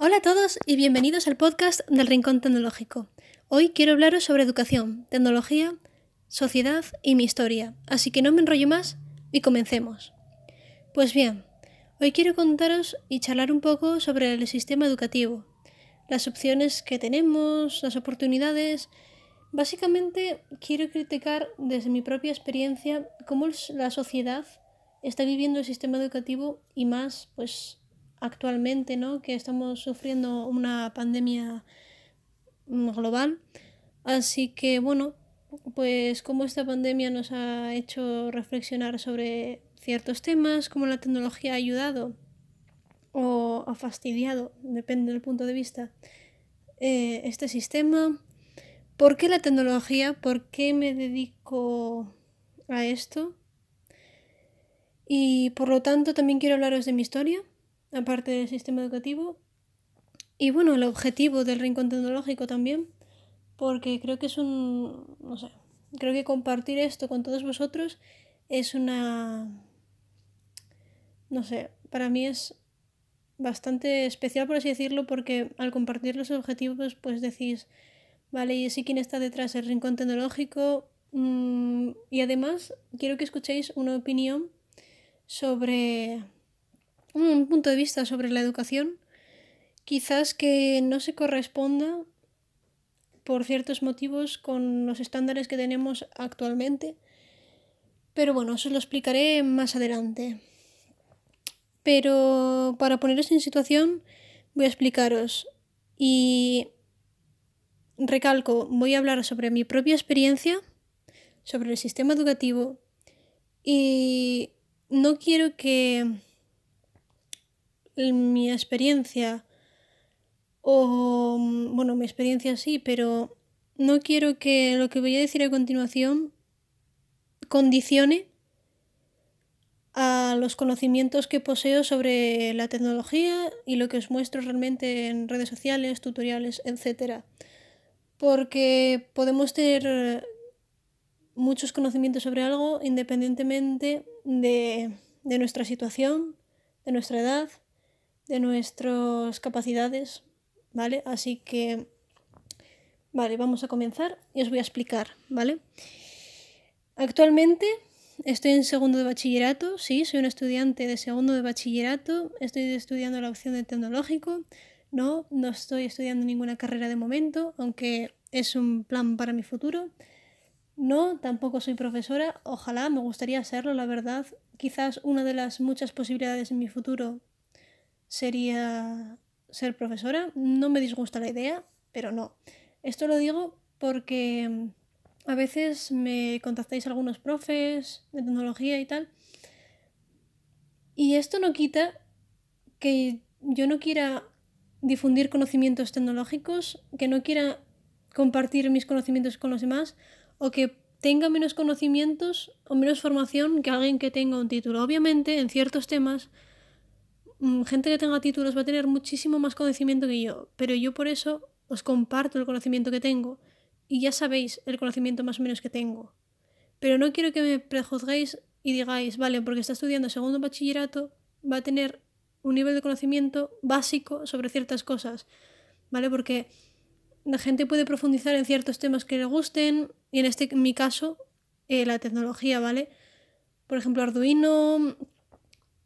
Hola a todos y bienvenidos al podcast del Rincón Tecnológico. Hoy quiero hablaros sobre educación, tecnología, sociedad y mi historia, así que no me enrollo más y comencemos. Pues bien, hoy quiero contaros y charlar un poco sobre el sistema educativo, las opciones que tenemos, las oportunidades. Básicamente quiero criticar desde mi propia experiencia cómo la sociedad está viviendo el sistema educativo y más pues actualmente, ¿no? Que estamos sufriendo una pandemia global. Así que bueno, pues cómo esta pandemia nos ha hecho reflexionar sobre ciertos temas, cómo la tecnología ha ayudado o ha fastidiado, depende del punto de vista, eh, este sistema. ¿Por qué la tecnología? ¿Por qué me dedico a esto? Y por lo tanto también quiero hablaros de mi historia, aparte del sistema educativo. Y bueno, el objetivo del rincón tecnológico también, porque creo que es un, no sé, creo que compartir esto con todos vosotros es una, no sé, para mí es bastante especial, por así decirlo, porque al compartir los objetivos, pues decís, vale, y sí quién está detrás del rincón tecnológico. Mm, y además, quiero que escuchéis una opinión sobre un punto de vista sobre la educación, quizás que no se corresponda por ciertos motivos con los estándares que tenemos actualmente. Pero bueno, eso lo explicaré más adelante. Pero para poneros en situación, voy a explicaros. Y recalco, voy a hablar sobre mi propia experiencia, sobre el sistema educativo y no quiero que mi experiencia, o bueno, mi experiencia sí, pero no quiero que lo que voy a decir a continuación condicione a los conocimientos que poseo sobre la tecnología y lo que os muestro realmente en redes sociales, tutoriales, etc. Porque podemos tener muchos conocimientos sobre algo independientemente de, de nuestra situación, de nuestra edad, de nuestras capacidades, ¿vale? Así que, vale, vamos a comenzar y os voy a explicar, ¿vale? Actualmente estoy en segundo de bachillerato, sí, soy un estudiante de segundo de bachillerato, estoy estudiando la opción de tecnológico, no, no estoy estudiando ninguna carrera de momento, aunque es un plan para mi futuro. No, tampoco soy profesora, ojalá, me gustaría serlo, la verdad. Quizás una de las muchas posibilidades en mi futuro sería ser profesora. No me disgusta la idea, pero no. Esto lo digo porque mm, a veces me contactáis algunos profes de tecnología y tal. Y esto no quita que yo no quiera difundir conocimientos tecnológicos, que no quiera compartir mis conocimientos con los demás o que tenga menos conocimientos o menos formación que alguien que tenga un título. Obviamente, en ciertos temas, gente que tenga títulos va a tener muchísimo más conocimiento que yo, pero yo por eso os comparto el conocimiento que tengo y ya sabéis el conocimiento más o menos que tengo. Pero no quiero que me prejuzguéis y digáis, vale, porque está estudiando segundo bachillerato, va a tener un nivel de conocimiento básico sobre ciertas cosas, ¿vale? Porque la gente puede profundizar en ciertos temas que le gusten y en este mi caso eh, la tecnología, ¿vale? Por ejemplo, Arduino,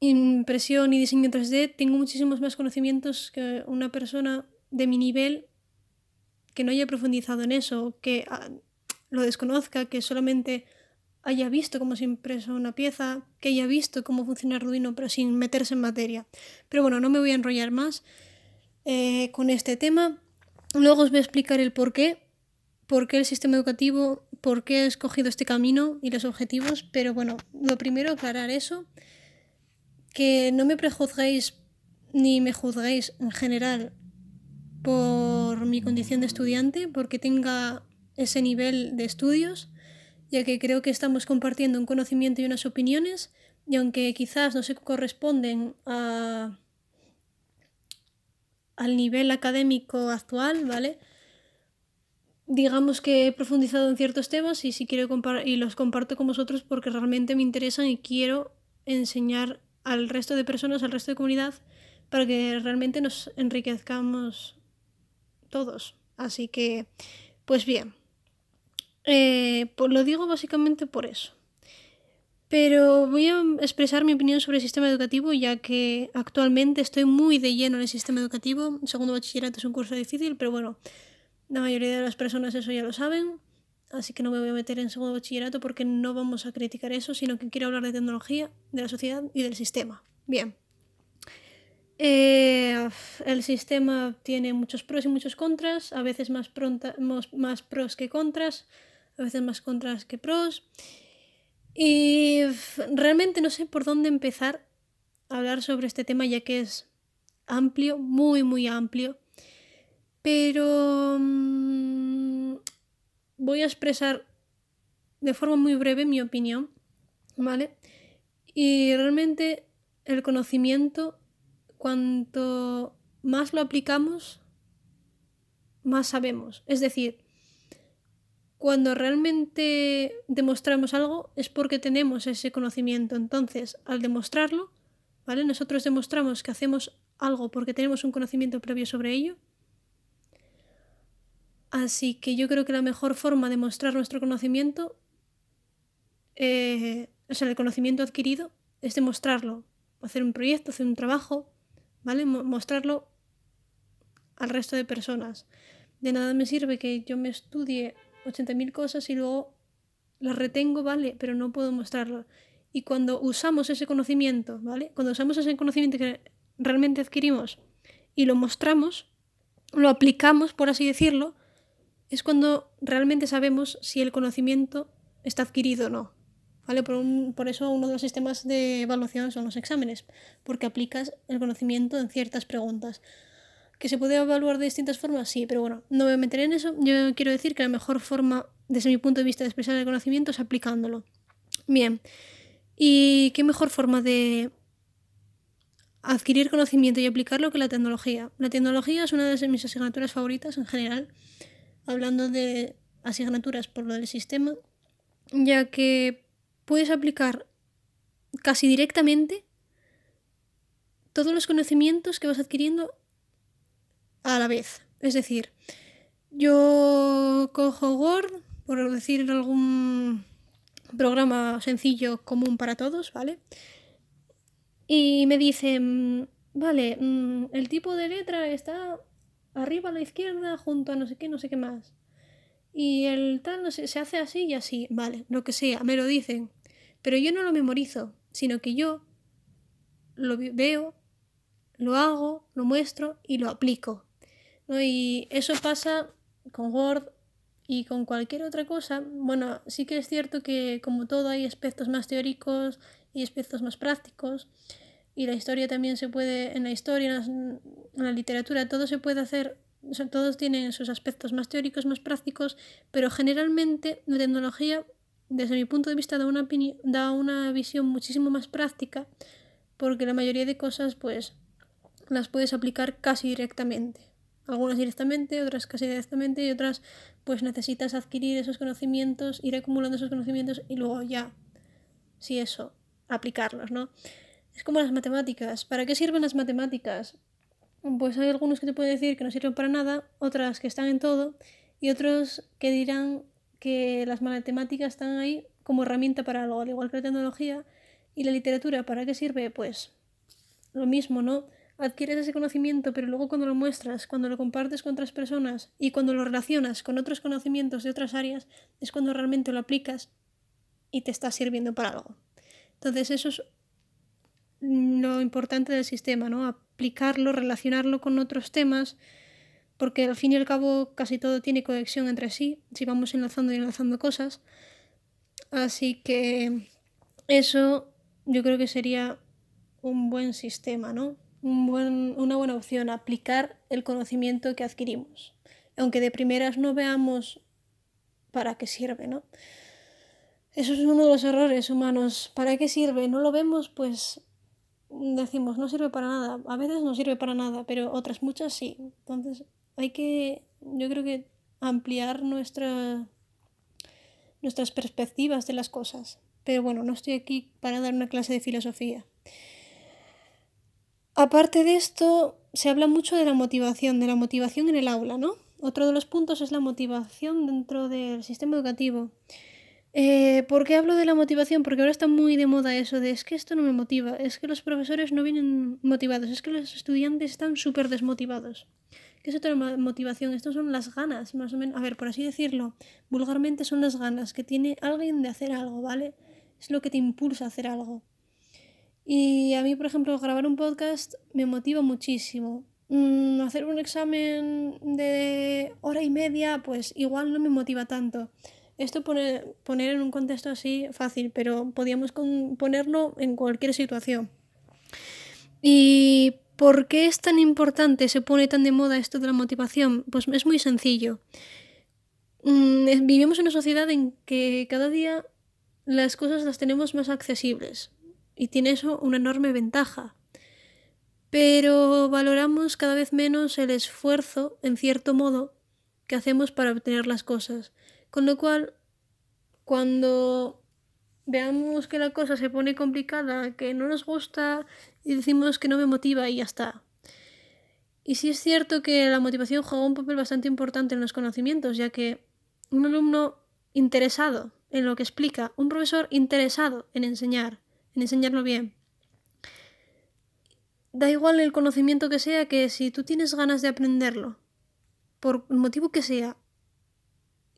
impresión y diseño 3D, tengo muchísimos más conocimientos que una persona de mi nivel que no haya profundizado en eso, que ah, lo desconozca, que solamente haya visto cómo se impresa una pieza, que haya visto cómo funciona Arduino, pero sin meterse en materia. Pero bueno, no me voy a enrollar más eh, con este tema. Luego os voy a explicar el por qué, por qué el sistema educativo, por qué he escogido este camino y los objetivos, pero bueno, lo primero aclarar eso, que no me prejuzguéis ni me juzguéis en general por mi condición de estudiante, porque tenga ese nivel de estudios, ya que creo que estamos compartiendo un conocimiento y unas opiniones, y aunque quizás no se corresponden a al nivel académico actual, ¿vale? Digamos que he profundizado en ciertos temas y si quiero y los comparto con vosotros porque realmente me interesan y quiero enseñar al resto de personas, al resto de comunidad, para que realmente nos enriquezcamos todos. Así que, pues bien, pues lo digo básicamente por eso. Pero voy a expresar mi opinión sobre el sistema educativo, ya que actualmente estoy muy de lleno en el sistema educativo. segundo bachillerato es un curso difícil, pero bueno, la mayoría de las personas eso ya lo saben. Así que no me voy a meter en segundo bachillerato porque no vamos a criticar eso, sino que quiero hablar de tecnología, de la sociedad y del sistema. Bien. Eh, el sistema tiene muchos pros y muchos contras, a veces más, más pros que contras, a veces más contras que pros. Y realmente no sé por dónde empezar a hablar sobre este tema ya que es amplio, muy, muy amplio. Pero mm, voy a expresar de forma muy breve mi opinión, ¿vale? Y realmente el conocimiento, cuanto más lo aplicamos, más sabemos. Es decir, cuando realmente demostramos algo es porque tenemos ese conocimiento. Entonces, al demostrarlo, ¿vale? Nosotros demostramos que hacemos algo porque tenemos un conocimiento previo sobre ello. Así que yo creo que la mejor forma de mostrar nuestro conocimiento, eh, o sea, el conocimiento adquirido, es demostrarlo. Hacer un proyecto, hacer un trabajo, ¿vale? Mostrarlo al resto de personas. De nada me sirve que yo me estudie 80.000 cosas y luego las retengo, ¿vale? Pero no puedo mostrarlo. Y cuando usamos ese conocimiento, ¿vale? Cuando usamos ese conocimiento que realmente adquirimos y lo mostramos, lo aplicamos, por así decirlo, es cuando realmente sabemos si el conocimiento está adquirido o no. ¿Vale? Por, por eso uno de los sistemas de evaluación son los exámenes, porque aplicas el conocimiento en ciertas preguntas. ¿Que se puede evaluar de distintas formas? Sí, pero bueno, no me voy a meter en eso. Yo quiero decir que la mejor forma, desde mi punto de vista, de expresar el conocimiento es aplicándolo. Bien. ¿Y qué mejor forma de adquirir conocimiento y aplicarlo que la tecnología? La tecnología es una de mis asignaturas favoritas en general, hablando de asignaturas por lo del sistema, ya que puedes aplicar casi directamente todos los conocimientos que vas adquiriendo a la vez. Es decir, yo cojo Word, por decir algún programa sencillo común para todos, ¿vale? Y me dicen, vale, mm, el tipo de letra está arriba a la izquierda junto a no sé qué, no sé qué más. Y el tal, no sé, se hace así y así, vale, lo que sea, me lo dicen. Pero yo no lo memorizo, sino que yo lo veo, lo hago, lo muestro y lo aplico. Y eso pasa con Word y con cualquier otra cosa. Bueno, sí que es cierto que como todo hay aspectos más teóricos y aspectos más prácticos. Y la historia también se puede, en la historia, en la literatura, todo se puede hacer, o sea, todos tienen sus aspectos más teóricos, más prácticos, pero generalmente la tecnología, desde mi punto de vista, da una, da una visión muchísimo más práctica, porque la mayoría de cosas, pues, las puedes aplicar casi directamente algunas directamente, otras casi directamente y otras pues necesitas adquirir esos conocimientos, ir acumulando esos conocimientos y luego ya, si eso, aplicarlos, ¿no? Es como las matemáticas. ¿Para qué sirven las matemáticas? Pues hay algunos que te pueden decir que no sirven para nada, otras que están en todo y otros que dirán que las matemáticas están ahí como herramienta para algo, al igual que la tecnología y la literatura. ¿Para qué sirve? Pues lo mismo, ¿no? adquieres ese conocimiento, pero luego cuando lo muestras, cuando lo compartes con otras personas y cuando lo relacionas con otros conocimientos de otras áreas, es cuando realmente lo aplicas y te está sirviendo para algo. Entonces eso es lo importante del sistema, ¿no? Aplicarlo, relacionarlo con otros temas, porque al fin y al cabo casi todo tiene conexión entre sí, si vamos enlazando y enlazando cosas. Así que eso yo creo que sería un buen sistema, ¿no? una buena opción aplicar el conocimiento que adquirimos, aunque de primeras no veamos para qué sirve, ¿no? Eso es uno de los errores humanos. ¿Para qué sirve? No lo vemos, pues decimos, no sirve para nada. A veces no sirve para nada, pero otras muchas sí. Entonces hay que, yo creo que ampliar nuestra, nuestras perspectivas de las cosas. Pero bueno, no estoy aquí para dar una clase de filosofía. Aparte de esto, se habla mucho de la motivación, de la motivación en el aula, ¿no? Otro de los puntos es la motivación dentro del sistema educativo. Eh, ¿Por qué hablo de la motivación? Porque ahora está muy de moda eso de es que esto no me motiva, es que los profesores no vienen motivados, es que los estudiantes están súper desmotivados. ¿Qué es otra motivación? Estas son las ganas, más o menos. A ver, por así decirlo, vulgarmente son las ganas que tiene alguien de hacer algo, ¿vale? Es lo que te impulsa a hacer algo. Y a mí, por ejemplo, grabar un podcast me motiva muchísimo. Mm, hacer un examen de hora y media, pues igual no me motiva tanto. Esto pone, poner en un contexto así fácil, pero podíamos ponerlo en cualquier situación. ¿Y por qué es tan importante, se pone tan de moda esto de la motivación? Pues es muy sencillo. Mm, vivimos en una sociedad en que cada día las cosas las tenemos más accesibles y tiene eso una enorme ventaja. Pero valoramos cada vez menos el esfuerzo, en cierto modo, que hacemos para obtener las cosas. Con lo cual, cuando veamos que la cosa se pone complicada, que no nos gusta y decimos que no me motiva y ya está. Y sí es cierto que la motivación juega un papel bastante importante en los conocimientos, ya que un alumno interesado en lo que explica, un profesor interesado en enseñar, en enseñarlo bien. Da igual el conocimiento que sea, que si tú tienes ganas de aprenderlo, por el motivo que sea,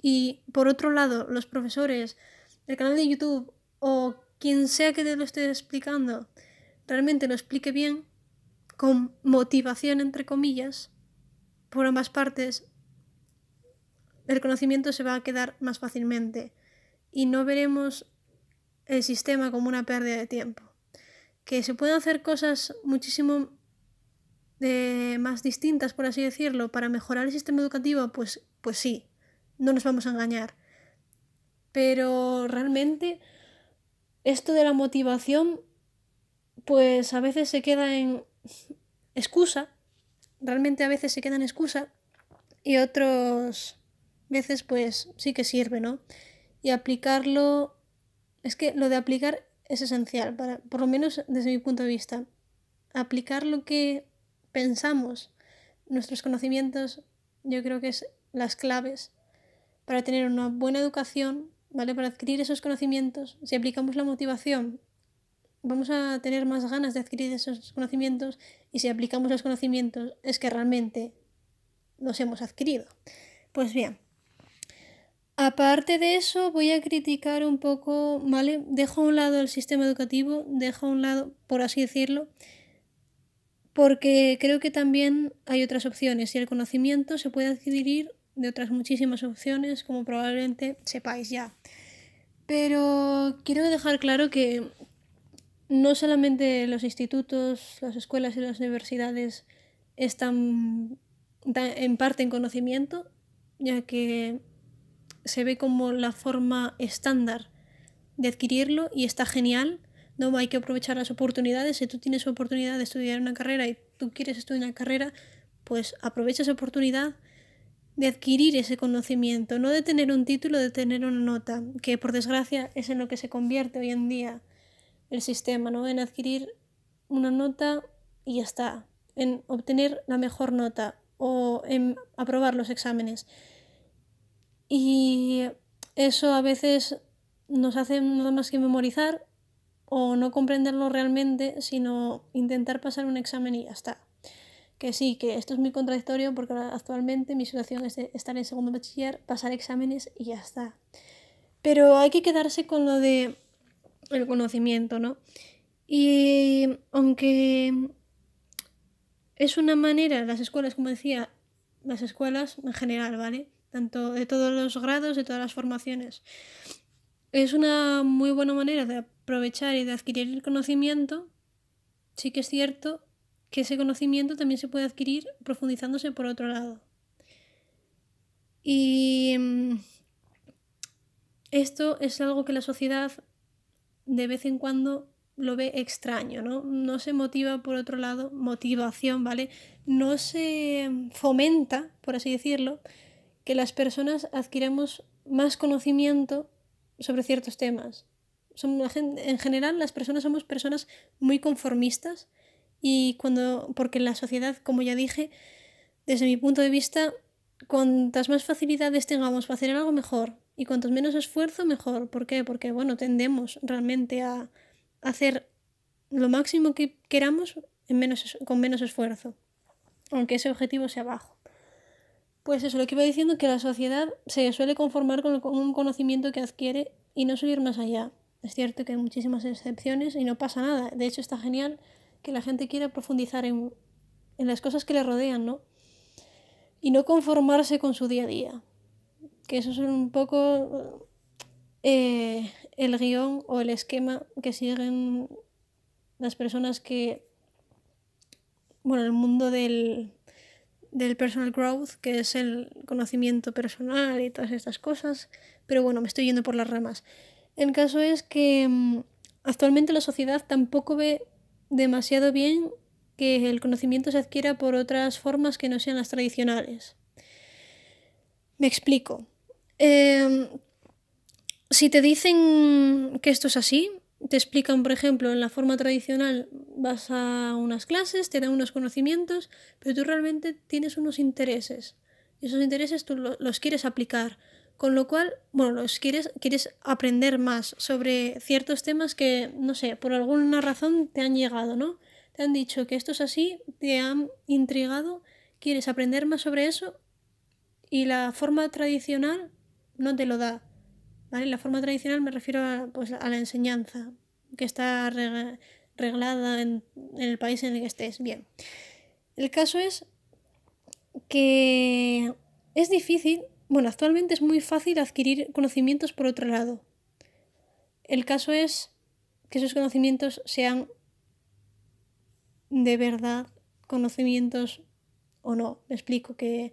y por otro lado, los profesores, el canal de YouTube o quien sea que te lo esté explicando, realmente lo explique bien, con motivación entre comillas, por ambas partes, el conocimiento se va a quedar más fácilmente y no veremos el sistema como una pérdida de tiempo. Que se pueden hacer cosas muchísimo eh, más distintas, por así decirlo, para mejorar el sistema educativo, pues, pues sí, no nos vamos a engañar. Pero realmente esto de la motivación, pues a veces se queda en excusa, realmente a veces se queda en excusa y otras veces pues sí que sirve, ¿no? Y aplicarlo es que lo de aplicar es esencial, para, por lo menos desde mi punto de vista. Aplicar lo que pensamos, nuestros conocimientos, yo creo que es las claves para tener una buena educación, ¿vale? Para adquirir esos conocimientos. Si aplicamos la motivación, vamos a tener más ganas de adquirir esos conocimientos y si aplicamos los conocimientos es que realmente los hemos adquirido. Pues bien, Aparte de eso, voy a criticar un poco, ¿vale? Dejo a un lado el sistema educativo, dejo a un lado, por así decirlo, porque creo que también hay otras opciones y el conocimiento se puede adquirir de otras muchísimas opciones, como probablemente sepáis ya. Pero quiero dejar claro que no solamente los institutos, las escuelas y las universidades están en parte en conocimiento, ya que se ve como la forma estándar de adquirirlo y está genial. No hay que aprovechar las oportunidades. Si tú tienes oportunidad de estudiar una carrera y tú quieres estudiar una carrera, pues aprovecha esa oportunidad de adquirir ese conocimiento, no de tener un título, de tener una nota, que por desgracia es en lo que se convierte hoy en día el sistema, ¿no? En adquirir una nota y ya está, en obtener la mejor nota o en aprobar los exámenes. Y eso a veces nos hace nada más que memorizar o no comprenderlo realmente, sino intentar pasar un examen y ya está. Que sí, que esto es muy contradictorio porque actualmente mi situación es estar en segundo bachiller, pasar exámenes y ya está. Pero hay que quedarse con lo de el conocimiento, ¿no? Y aunque es una manera, las escuelas, como decía, las escuelas en general, ¿vale? tanto de todos los grados, de todas las formaciones. Es una muy buena manera de aprovechar y de adquirir el conocimiento. Sí que es cierto que ese conocimiento también se puede adquirir profundizándose por otro lado. Y mm, esto es algo que la sociedad de vez en cuando lo ve extraño, ¿no? No se motiva por otro lado, motivación, ¿vale? No se fomenta, por así decirlo, que las personas adquiramos más conocimiento sobre ciertos temas. en general, las personas somos personas muy conformistas Y cuando, porque la sociedad, como ya dije, desde mi punto de vista, cuantas más facilidades tengamos para hacer algo mejor y cuantos menos esfuerzo, mejor. ¿Por qué? Porque, bueno, tendemos realmente a hacer lo máximo que queramos con menos esfuerzo, aunque ese objetivo sea bajo. Pues eso, lo que iba diciendo que la sociedad se suele conformar con, un conocimiento que adquiere y no suele ir más allá. Es cierto que hay muchísimas excepciones y no pasa nada. De hecho, está genial que la gente quiera profundizar en, en las cosas que le rodean, ¿no? Y no conformarse con su día a día. Que eso es un poco eh, el guion o el esquema que siguen las personas que, bueno, el mundo del, del personal growth, que es el conocimiento personal y todas estas cosas, pero bueno, me estoy yendo por las ramas. El caso es que mm, actualmente la sociedad tampoco ve demasiado bien que el conocimiento se adquiera por otras formas que no sean las tradicionales. Me explico. Em, si te dicen que esto es así, te explican, por ejemplo, en la forma tradicional vas a unas clases, te dan unos conocimientos, pero tú realmente tienes unos intereses. Y esos intereses tú los quieres aplicar. Con lo cual, bueno, los quieres, quieres aprender más sobre ciertos temas que, no sé, por alguna razón te han llegado, ¿no? Te han dicho que esto es así, te han intrigado, quieres aprender más sobre eso y la forma tradicional no te lo da. La forma tradicional me refiero a, pues, a la enseñanza, que está reglada en, el país en el que estés. Bien. El caso es que es difícil, bueno, actualmente es muy fácil adquirir conocimientos por otro lado. El caso es que esos conocimientos sean de verdad conocimientos o no. Me explico que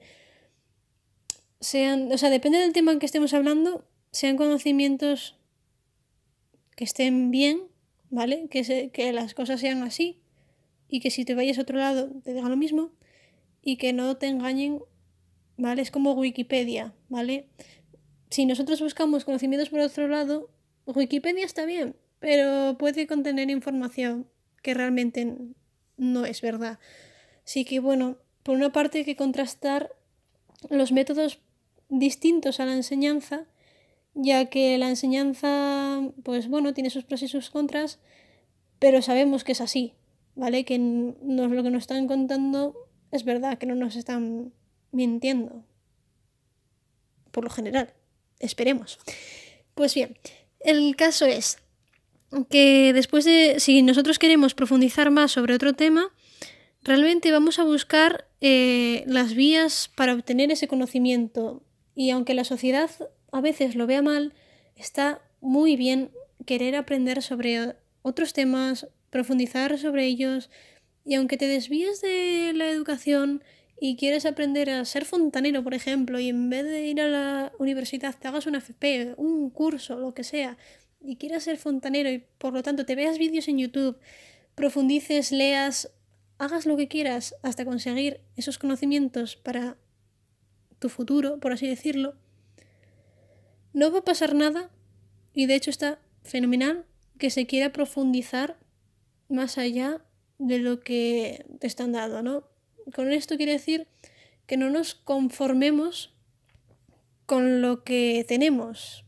sean, o sea, depende del tema en que estemos hablando, sean conocimientos que estén bien, ¿vale? Que, que las cosas sean así y que si te vayas a otro lado te diga lo mismo y que no te engañen, ¿vale? Es como Wikipedia, ¿vale? Si nosotros buscamos conocimientos por otro lado, Wikipedia está bien, pero puede contener información que realmente no es verdad. Así que bueno, por una parte hay que contrastar los métodos distintos a la enseñanza ya que la enseñanza, pues bueno, tiene sus pros y sus contras, pero sabemos que es así, ¿vale? Que nos, lo que nos están contando es verdad, que no nos están mintiendo. Por lo general, esperemos. Pues bien, el caso es que después de, si nosotros queremos profundizar más sobre otro tema, realmente vamos a buscar eh, las vías para obtener ese conocimiento. Y aunque la sociedad a veces lo vea mal, está muy bien querer aprender sobre otros temas, profundizar sobre ellos, y aunque te desvíes de la educación y quieres aprender a ser fontanero, por ejemplo, y en vez de ir a la universidad te hagas una FP, un curso, lo que sea, y quieras ser fontanero y por lo tanto te veas vídeos en YouTube, profundices, leas, hagas lo que quieras hasta conseguir esos conocimientos para tu futuro, por así decirlo, no va a pasar nada y de hecho está fenomenal que se quiera profundizar más allá de lo que te están dando, ¿no? Con esto quiere decir que no nos conformemos con lo que tenemos,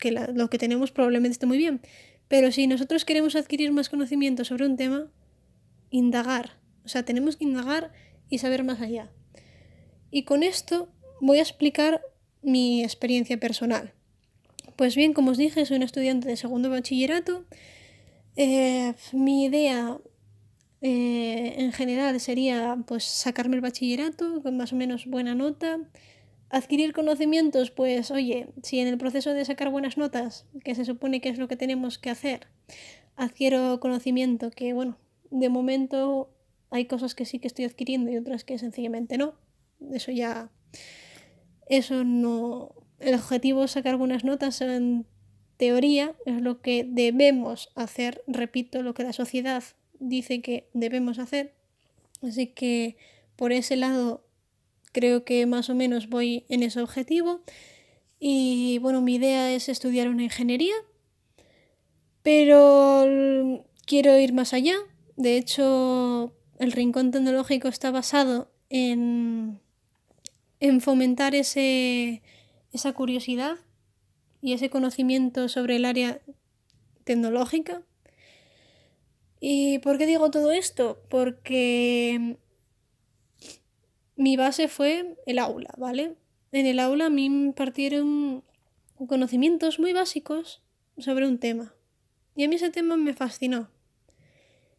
que lo que tenemos probablemente esté muy bien, pero si nosotros queremos adquirir más conocimiento sobre un tema, indagar, o sea, tenemos que indagar y saber más allá. Y con esto voy a explicar mi experiencia personal. Pues bien, como os dije, soy un estudiante de segundo bachillerato. Eh, mi idea eh, en general sería pues sacarme el bachillerato con más o menos buena nota. Adquirir conocimientos, pues oye, si en el proceso de sacar buenas notas, que se supone que es lo que tenemos que hacer, adquiero conocimiento que, bueno, de momento hay cosas que sí que estoy adquiriendo y otras que sencillamente no. Eso ya eso no... El objetivo es sacar buenas notas en teoría, es lo que debemos hacer, repito, lo que la sociedad dice que debemos hacer. Así que por ese lado creo que más o menos voy en ese objetivo. Y bueno, mi idea es estudiar una ingeniería, pero quiero ir más allá De hecho, el Rincón Tecnológico está basado en, en fomentar ese, esa curiosidad y ese conocimiento sobre el área tecnológica. ¿Y por qué digo todo esto? Porque mi base fue el aula, ¿vale? En el aula a mí me impartieron conocimientos muy básicos sobre un tema. Y a mí ese tema me fascinó.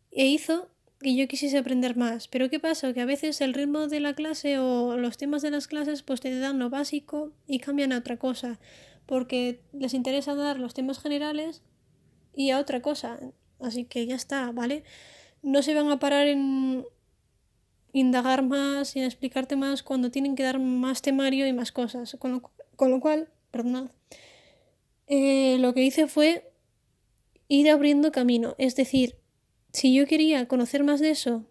E hizo que yo quisiese aprender más. Pero ¿qué pasa? Que a veces el ritmo de la clase o los temas de las clases pues te dan lo básico y cambian a otra cosa. Porque les interesa dar los temas generales y a otra cosa. Así que ya está, ¿vale? No se van a parar en indagar más y explicarte más cuando tienen que dar más temario y más cosas. Con lo, cual, perdonad, eh, lo que hice fue ir abriendo camino. Es decir, si yo quería conocer más de eso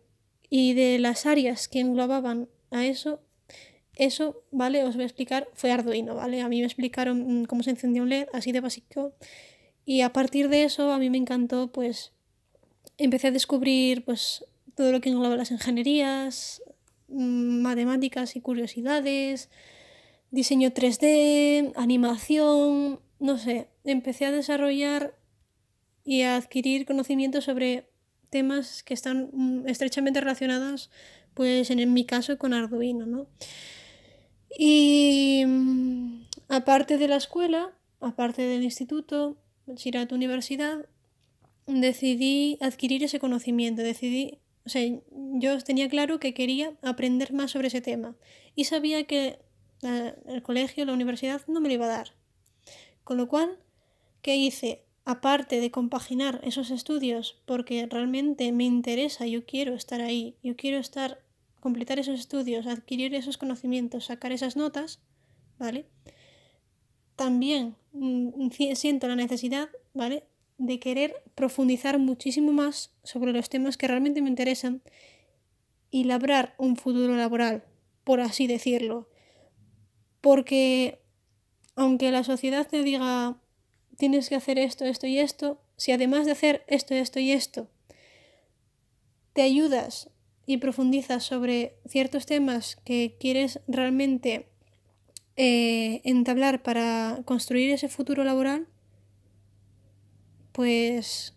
y de las áreas que englobaban a eso, eso, ¿vale? Os voy a explicar, fue Arduino, ¿vale? A mí me explicaron mm, cómo se encendía un LED, así de básico. Y a partir de eso, a mí me encantó, pues, empecé a descubrir, pues, todo lo que engloba las ingenierías, mm, matemáticas y curiosidades, diseño 3D, animación, no sé, empecé a desarrollar y a adquirir conocimientos sobre temas que están mm, estrechamente relacionados, pues en mi caso con Arduino, ¿no? Y mm, aparte de la escuela, aparte del instituto, ir a tu universidad, decidí adquirir ese conocimiento, decidí o sea, yo tenía claro que quería aprender más sobre ese tema y sabía que el colegio, la universidad no me lo iba a dar. Con lo cual, ¿qué hice? Aparte de compaginar esos estudios porque realmente me interesa, yo quiero estar ahí, yo quiero estar, completar esos estudios, adquirir esos conocimientos, sacar esas notas, ¿vale? También mm, siento la necesidad, ¿vale? de querer profundizar muchísimo más sobre los temas que realmente me interesan y labrar un futuro laboral, por así decirlo. Porque aunque la sociedad te diga tienes que hacer esto, esto y esto, si además de hacer esto, esto y esto, te ayudas y profundizas sobre ciertos temas que quieres realmente eh, entablar para construir ese futuro laboral, pues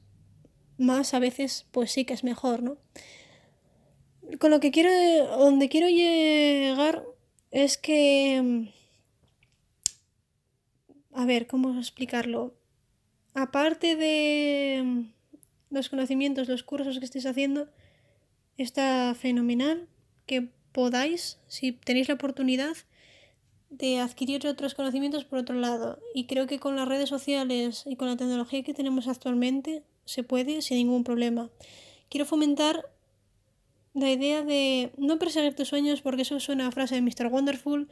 más a veces pues sí que es mejor, ¿no? Con lo que quiero, donde quiero llegar es que, a ver, ¿cómo explicarlo? Aparte de los conocimientos, los cursos que estéis haciendo, está fenomenal que podáis, si tenéis la oportunidad, de adquirir otros conocimientos por otro lado. Y creo que con las redes sociales y con la tecnología que tenemos actualmente se puede sin ningún problema. Quiero fomentar la idea de no perseguir tus sueños porque eso suena a frase de Mr. Wonderful.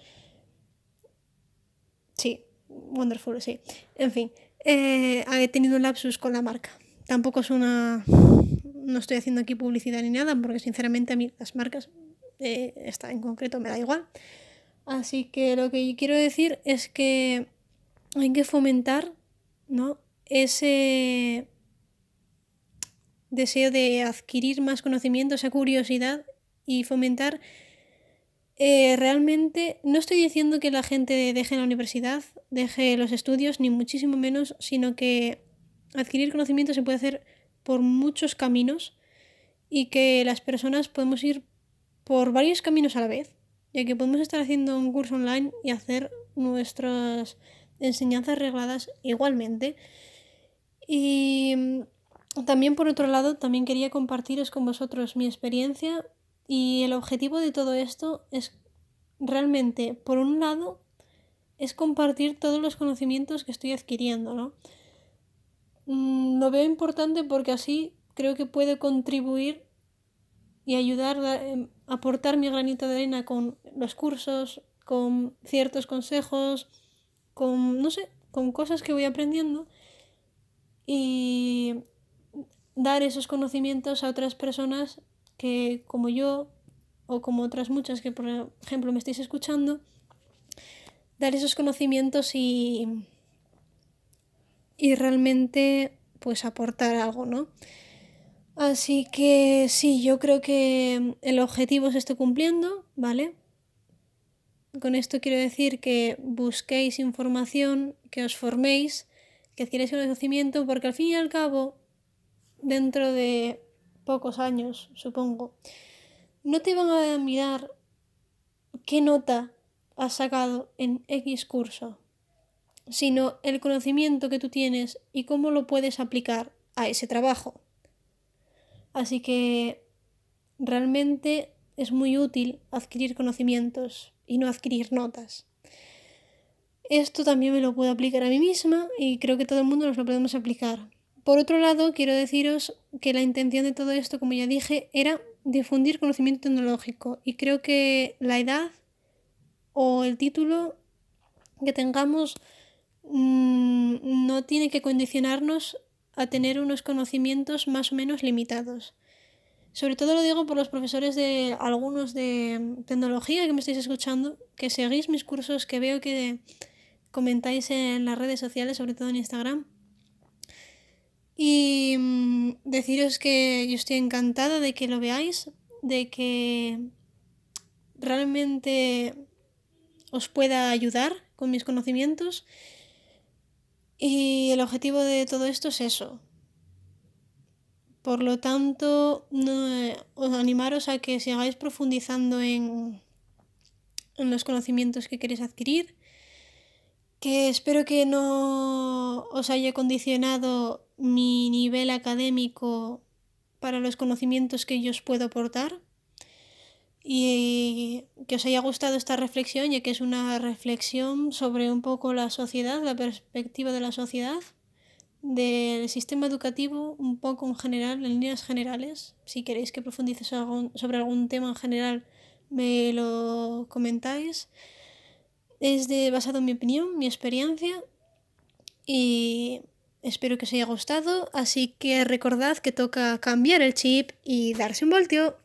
Sí, Wonderful, sí. En fin, eh, he tenido un lapsus con la marca. Tampoco es una... No estoy haciendo aquí publicidad ni nada porque sinceramente a mí las marcas, eh, esta en concreto, me da igual. Así que lo que quiero decir es que hay que fomentar ¿no? ese deseo de adquirir más conocimiento, esa curiosidad y fomentar eh, realmente, no estoy diciendo que la gente deje la universidad, deje los estudios, ni muchísimo menos, sino que adquirir conocimiento se puede hacer por muchos caminos y que las personas podemos ir por varios caminos a la vez ya que podemos estar haciendo un curso online y hacer nuestras enseñanzas regladas igualmente. Y mm, también por otro lado, también quería compartiros con vosotros mi experiencia y el objetivo de todo esto es realmente, por un lado, es compartir todos los conocimientos que estoy adquiriendo, ¿no? Mm, lo veo importante porque así creo que puede contribuir y ayudar a em, aportar mi granito de arena con los cursos, con ciertos consejos, con, no sé, con cosas que voy aprendiendo y dar esos conocimientos a otras personas que como yo o como otras muchas que por ejemplo me estáis escuchando, dar esos conocimientos y, y realmente pues aportar algo, ¿no? Así que sí, yo creo que el objetivo se está cumpliendo, ¿vale? Con esto quiero decir que busquéis información, que os forméis, que adquiráis conocimiento, porque al fin y al cabo, dentro de pocos años, supongo, no te van a mirar qué nota has sacado en X curso, sino el conocimiento que tú tienes y cómo lo puedes aplicar a ese trabajo. Así que realmente es muy útil adquirir conocimientos y no adquirir notas. Esto también me lo puedo aplicar a mí misma y creo que todo el mundo nos lo podemos aplicar. Por otro lado, quiero deciros que la intención de todo esto, como ya dije, era difundir conocimiento tecnológico y creo que la edad o el título que tengamos mmm, no tiene que condicionarnos a tener unos conocimientos más o menos limitados. Sobre todo lo digo por los profesores de algunos de tecnología que me estáis escuchando, que seguís mis cursos, que veo que comentáis en las redes sociales, sobre todo en Instagram. Y mmm, deciros que yo estoy encantada de que lo veáis, de que realmente os pueda ayudar con mis conocimientos. Y el objetivo de todo esto es eso. Por lo tanto, no, eh, os animaros a que sigáis profundizando en, en los conocimientos que queréis adquirir. Que espero que no os haya condicionado mi nivel académico para los conocimientos que yo os puedo aportar y que os haya gustado esta reflexión, ya que es una reflexión sobre un poco la sociedad, la perspectiva de la sociedad, del sistema educativo, un poco en general, en líneas generales. Si queréis que profundice sobre algún tema en general, me lo comentáis. Es de, basado en mi opinión, mi experiencia y espero que os haya gustado. Así que recordad que toca cambiar el chip y darse un voltio.